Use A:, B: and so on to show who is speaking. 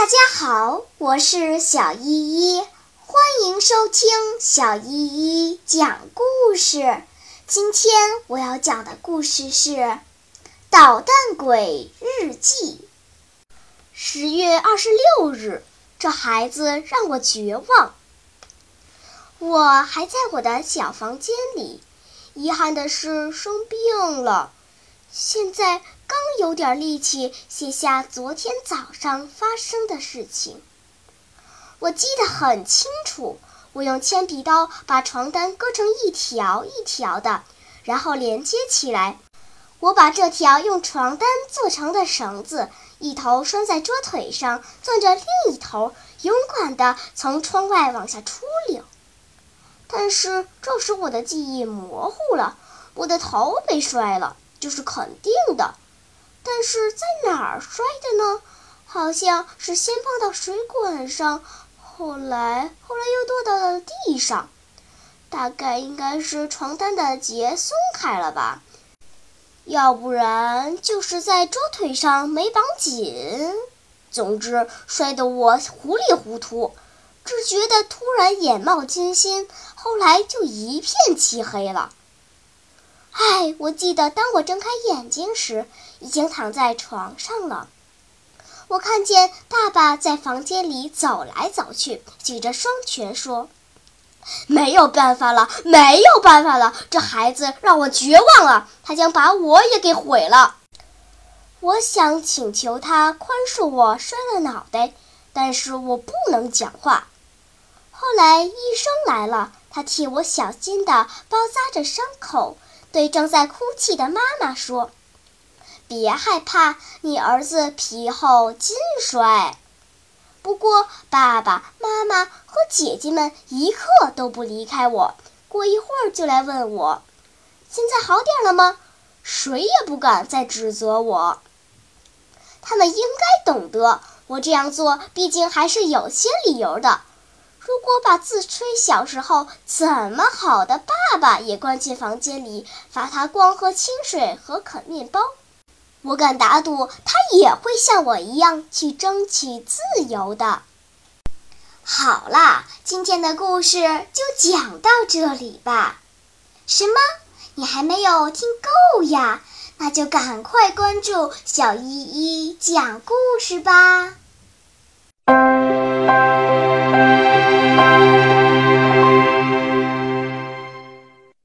A: 大家好，我是小依依，欢迎收听小依依讲故事。今天我要讲的故事是《捣蛋鬼日记》。十月二十六日，这孩子让我绝望。我还在我的小房间里，遗憾的是生病了。现在刚有点力气写下昨天早上发生的事情，我记得很清楚。我用铅笔刀把床单割成一条一条的，然后连接起来。我把这条用床单做成的绳子，一头拴在桌腿上，攥着另一头，勇敢地从窗外往下出溜。但是这时我的记忆模糊了，我的头被摔了。就是肯定的，但是在哪儿摔的呢？好像是先碰到水管上，后来后来又落到了地上，大概应该是床单的结松开了吧，要不然就是在桌腿上没绑紧。总之摔得我糊里糊涂，只觉得突然眼冒金星，后来就一片漆黑了。唉，我记得，当我睁开眼睛时，已经躺在床上了。我看见爸爸在房间里走来走去，举着双拳说：“没有办法了，没有办法了！这孩子让我绝望了，他将把我也给毁了。”我想请求他宽恕我摔了脑袋，但是我不能讲话。后来医生来了，他替我小心地包扎着伤口。对正在哭泣的妈妈说：“别害怕，你儿子皮厚筋衰。”不过，爸爸妈妈和姐姐们一刻都不离开我，过一会儿就来问我：“现在好点了吗？”谁也不敢再指责我。他们应该懂得，我这样做毕竟还是有些理由的。如果把自吹小时候怎么好的爸爸也关进房间里，罚他光喝清水和啃面包，我敢打赌他也会像我一样去争取自由的。好啦，今天的故事就讲到这里吧。什么？你还没有听够呀？那就赶快关注小依依讲故事吧。